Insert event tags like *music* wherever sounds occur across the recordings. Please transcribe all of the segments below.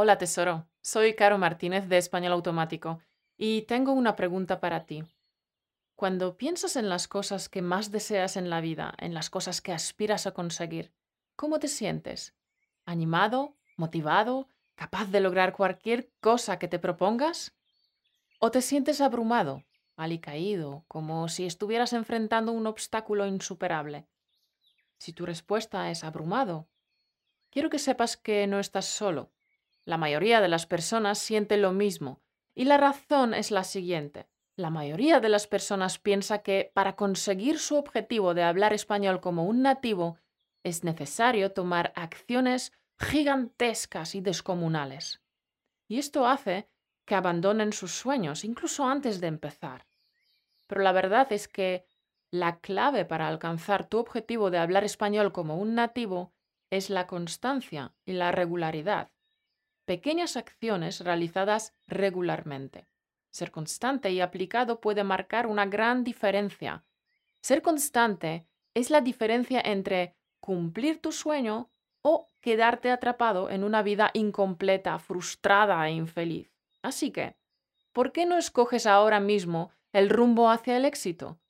Hola tesoro, soy Caro Martínez de Español Automático y tengo una pregunta para ti. Cuando piensas en las cosas que más deseas en la vida, en las cosas que aspiras a conseguir, ¿cómo te sientes? ¿Animado? ¿Motivado? ¿Capaz de lograr cualquier cosa que te propongas? ¿O te sientes abrumado, alicaído, como si estuvieras enfrentando un obstáculo insuperable? Si tu respuesta es abrumado, quiero que sepas que no estás solo. La mayoría de las personas siente lo mismo, y la razón es la siguiente. La mayoría de las personas piensa que para conseguir su objetivo de hablar español como un nativo es necesario tomar acciones gigantescas y descomunales. Y esto hace que abandonen sus sueños, incluso antes de empezar. Pero la verdad es que la clave para alcanzar tu objetivo de hablar español como un nativo es la constancia y la regularidad. Pequeñas acciones realizadas regularmente. Ser constante y aplicado puede marcar una gran diferencia. Ser constante es la diferencia entre cumplir tu sueño o quedarte atrapado en una vida incompleta, frustrada e infeliz. Así que, ¿por qué no escoges ahora mismo el rumbo hacia el éxito?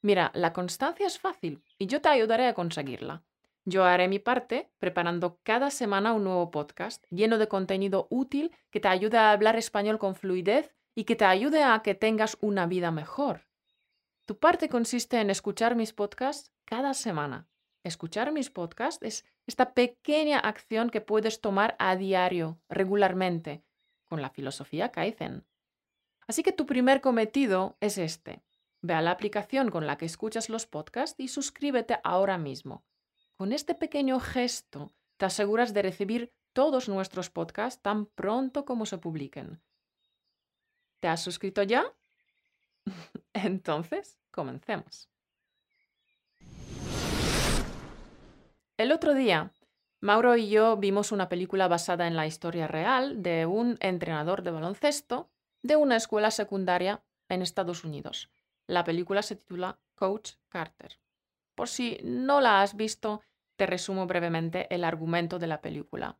Mira, la constancia es fácil y yo te ayudaré a conseguirla. Yo haré mi parte preparando cada semana un nuevo podcast lleno de contenido útil que te ayude a hablar español con fluidez y que te ayude a que tengas una vida mejor. Tu parte consiste en escuchar mis podcasts cada semana. Escuchar mis podcasts es esta pequeña acción que puedes tomar a diario, regularmente, con la filosofía Kaizen. Así que tu primer cometido es este. Ve a la aplicación con la que escuchas los podcasts y suscríbete ahora mismo. Con este pequeño gesto te aseguras de recibir todos nuestros podcasts tan pronto como se publiquen. ¿Te has suscrito ya? *laughs* Entonces, comencemos. El otro día, Mauro y yo vimos una película basada en la historia real de un entrenador de baloncesto de una escuela secundaria en Estados Unidos. La película se titula Coach Carter. Por si no la has visto, te resumo brevemente el argumento de la película.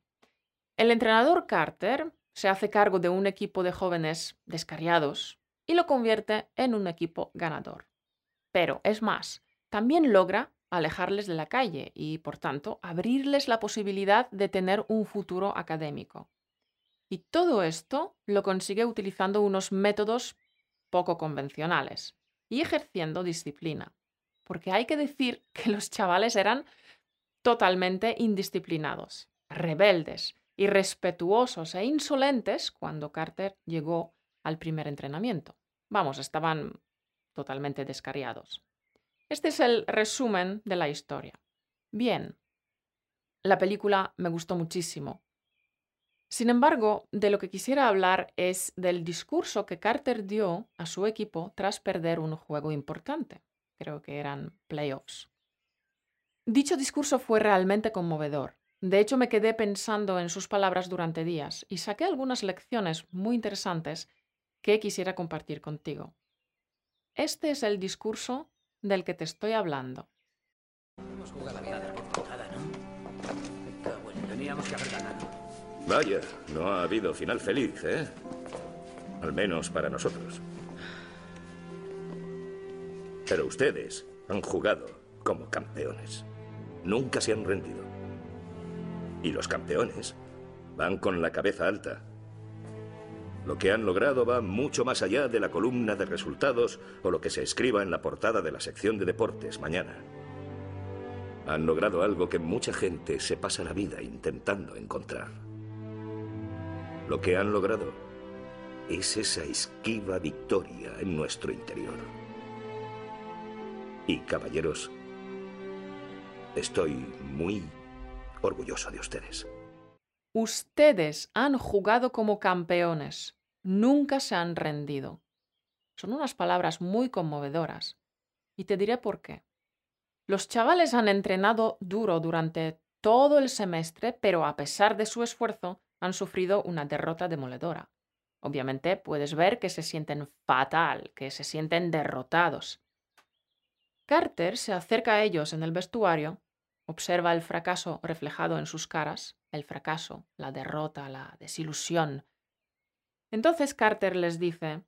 El entrenador Carter se hace cargo de un equipo de jóvenes descarriados y lo convierte en un equipo ganador. Pero es más, también logra alejarles de la calle y, por tanto, abrirles la posibilidad de tener un futuro académico. Y todo esto lo consigue utilizando unos métodos poco convencionales y ejerciendo disciplina. Porque hay que decir *laughs* que los chavales eran totalmente indisciplinados, rebeldes, irrespetuosos e insolentes cuando Carter llegó al primer entrenamiento. Vamos, estaban totalmente descariados. Este es el resumen de la historia. Bien, la película me gustó muchísimo. Sin embargo, de lo que quisiera hablar es del discurso que Carter dio a su equipo tras perder un juego importante. Creo que eran playoffs. Dicho discurso fue realmente conmovedor. De hecho, me quedé pensando en sus palabras durante días y saqué algunas lecciones muy interesantes que quisiera compartir contigo. Este es el discurso del que te estoy hablando. Vaya, no ha habido final feliz, ¿eh? Al menos para nosotros. Pero ustedes han jugado como campeones. Nunca se han rendido. Y los campeones van con la cabeza alta. Lo que han logrado va mucho más allá de la columna de resultados o lo que se escriba en la portada de la sección de deportes mañana. Han logrado algo que mucha gente se pasa la vida intentando encontrar. Lo que han logrado es esa esquiva victoria en nuestro interior. Y caballeros, estoy muy orgulloso de ustedes. Ustedes han jugado como campeones, nunca se han rendido. Son unas palabras muy conmovedoras. Y te diré por qué. Los chavales han entrenado duro durante todo el semestre, pero a pesar de su esfuerzo, han sufrido una derrota demoledora. Obviamente puedes ver que se sienten fatal, que se sienten derrotados. Carter se acerca a ellos en el vestuario observa el fracaso reflejado en sus caras, el fracaso, la derrota, la desilusión. Entonces Carter les dice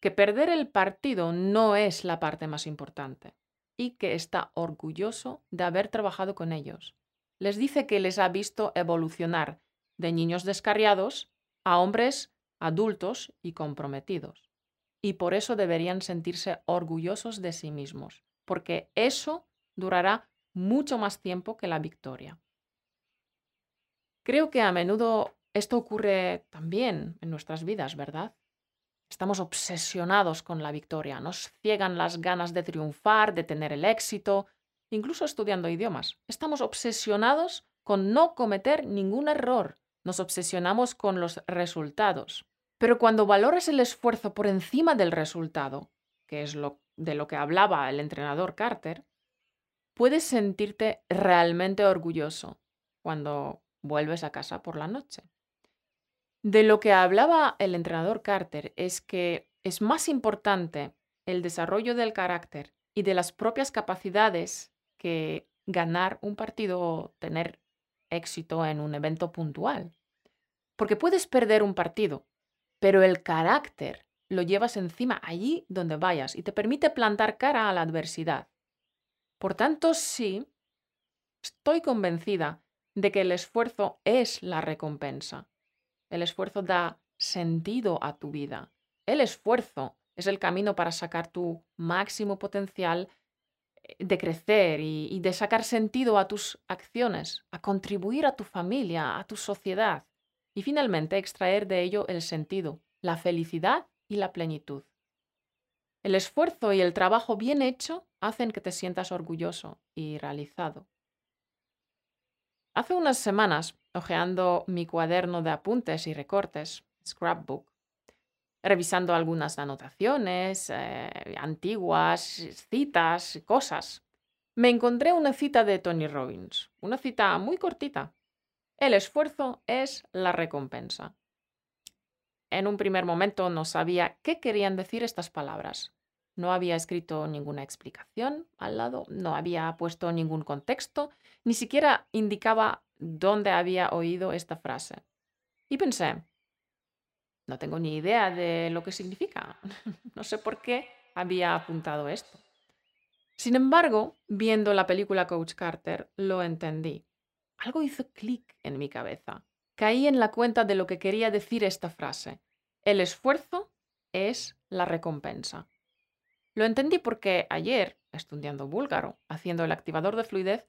que perder el partido no es la parte más importante y que está orgulloso de haber trabajado con ellos. Les dice que les ha visto evolucionar de niños descarriados a hombres adultos y comprometidos. Y por eso deberían sentirse orgullosos de sí mismos, porque eso durará mucho más tiempo que la victoria. Creo que a menudo esto ocurre también en nuestras vidas, ¿verdad? Estamos obsesionados con la victoria, nos ciegan las ganas de triunfar, de tener el éxito, incluso estudiando idiomas. Estamos obsesionados con no cometer ningún error, nos obsesionamos con los resultados. Pero cuando valoras el esfuerzo por encima del resultado, que es lo, de lo que hablaba el entrenador Carter, puedes sentirte realmente orgulloso cuando vuelves a casa por la noche. De lo que hablaba el entrenador Carter es que es más importante el desarrollo del carácter y de las propias capacidades que ganar un partido o tener éxito en un evento puntual. Porque puedes perder un partido, pero el carácter lo llevas encima allí donde vayas y te permite plantar cara a la adversidad. Por tanto, sí, estoy convencida de que el esfuerzo es la recompensa. El esfuerzo da sentido a tu vida. El esfuerzo es el camino para sacar tu máximo potencial eh, de crecer y, de sacar sentido a tus acciones, a contribuir a tu familia, a tu sociedad y finalmente extraer de ello el sentido, la felicidad y la plenitud. El esfuerzo y el trabajo bien hecho hacen que te sientas orgulloso y realizado. Hace unas semanas, hojeando mi cuaderno de apuntes y recortes, Scrapbook, revisando algunas anotaciones eh, antiguas, citas, cosas, me encontré una cita de Tony Robbins, una cita muy cortita, el esfuerzo es la recompensa. En un primer momento no sabía qué querían decir estas palabras. No había escrito ninguna explicación al lado, no había puesto ningún contexto, ni siquiera indicaba dónde había oído esta frase. Y pensé, no tengo ni idea de lo que significa. *laughs* no sé por qué había apuntado esto. Sin embargo, viendo la película Coach Carter, lo entendí algo hizo clic en mi cabeza. Caí en la cuenta de lo que quería decir esta frase. El esfuerzo es la recompensa. Lo entendí porque ayer, estudiando búlgaro, haciendo el activador de fluidez,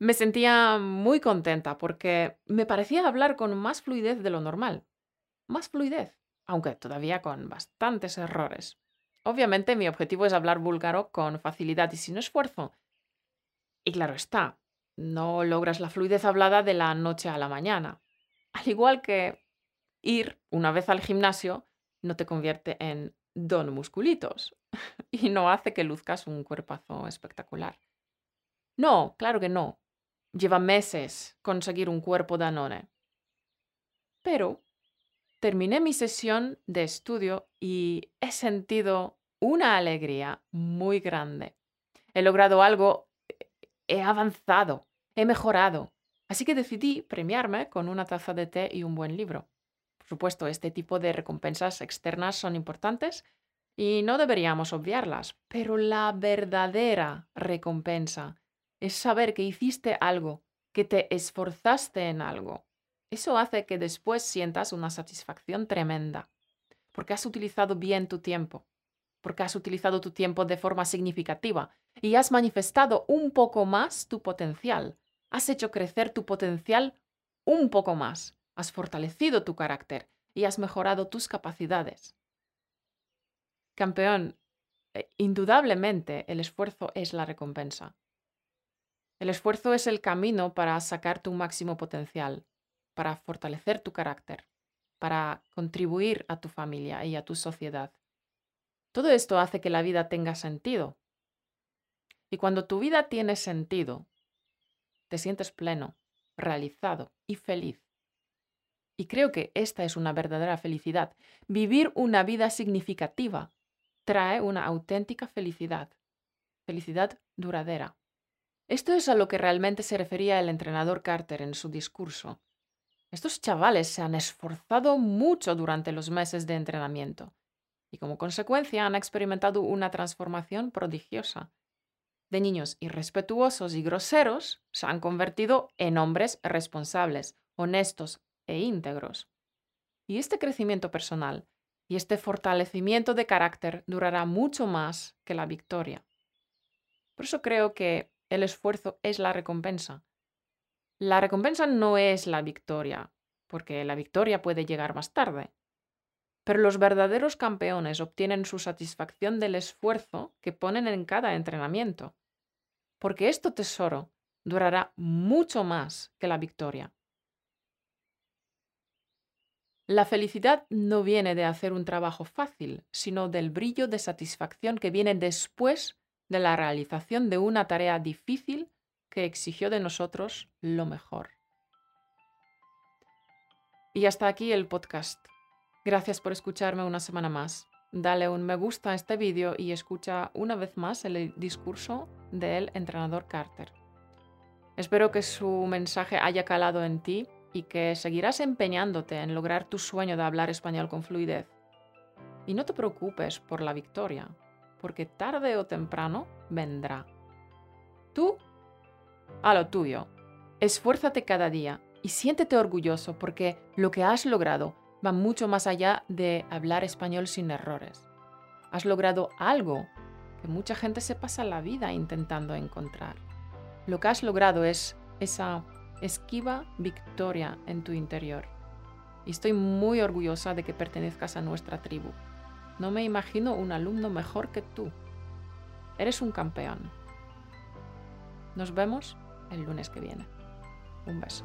me sentía muy contenta porque me parecía hablar con más fluidez de lo normal. Más fluidez, aunque todavía con bastantes errores. Obviamente mi objetivo es hablar búlgaro con facilidad y sin esfuerzo. Y claro está, no logras la fluidez hablada de la noche a la mañana. Al igual que ir una vez al gimnasio no te convierte en don musculitos *laughs* y no hace que luzcas un cuerpazo espectacular. No, claro que no. Lleva meses conseguir un cuerpo danone. Pero terminé mi sesión de estudio y he sentido una alegría muy grande. He logrado algo he avanzado, he mejorado. Así que decidí premiarme con una taza de té y un buen libro. Por supuesto, este tipo de recompensas externas son importantes y no deberíamos obviarlas, pero la verdadera recompensa es saber que hiciste algo, que te esforzaste en algo. Eso hace que después sientas una satisfacción tremenda, porque has utilizado bien tu tiempo, porque has utilizado tu tiempo de forma significativa y has manifestado un poco más tu potencial. Has hecho crecer tu potencial un poco más. Has fortalecido tu carácter y has mejorado tus capacidades. Campeón, eh, indudablemente el esfuerzo es la recompensa. El esfuerzo es el camino para sacar tu máximo potencial, para fortalecer tu carácter, para contribuir a tu familia y a tu sociedad. Todo esto hace que la vida tenga sentido. Y cuando tu vida tiene sentido, te sientes pleno, realizado y feliz. Y creo que esta es una verdadera felicidad. Vivir una vida significativa trae una auténtica felicidad, felicidad duradera. Esto es a lo que realmente se refería el entrenador Carter en su discurso. Estos chavales se han esforzado mucho durante los meses de entrenamiento y como consecuencia han experimentado una transformación prodigiosa. De niños irrespetuosos y groseros se han convertido en hombres responsables, honestos e íntegros. Y este crecimiento personal y este fortalecimiento de carácter durará mucho más que la victoria. Por eso creo que el esfuerzo es la recompensa. La recompensa no es la victoria, porque la victoria puede llegar más tarde. Pero los verdaderos campeones obtienen su satisfacción del esfuerzo que ponen en cada entrenamiento, porque este tesoro durará mucho más que la victoria. La felicidad no viene de hacer un trabajo fácil, sino del brillo de satisfacción que viene después de la realización de una tarea difícil que exigió de nosotros lo mejor. Y hasta aquí el podcast. Gracias por escucharme una semana más. Dale un me gusta a este vídeo y escucha una vez más el discurso del entrenador Carter. Espero que su mensaje haya calado en ti y que seguirás empeñándote en lograr tu sueño de hablar español con fluidez. Y no te preocupes por la victoria, porque tarde o temprano vendrá. Tú, a lo tuyo. Esfuérzate cada día y siéntete orgulloso porque lo que has logrado va mucho más allá de hablar español sin errores. Has logrado algo que mucha gente se pasa la vida intentando encontrar. Lo que has logrado es esa esquiva victoria en tu interior. Y estoy muy orgullosa de que pertenezcas a nuestra tribu. No me imagino un alumno mejor que tú. Eres un campeón. Nos vemos el lunes que viene. Un beso.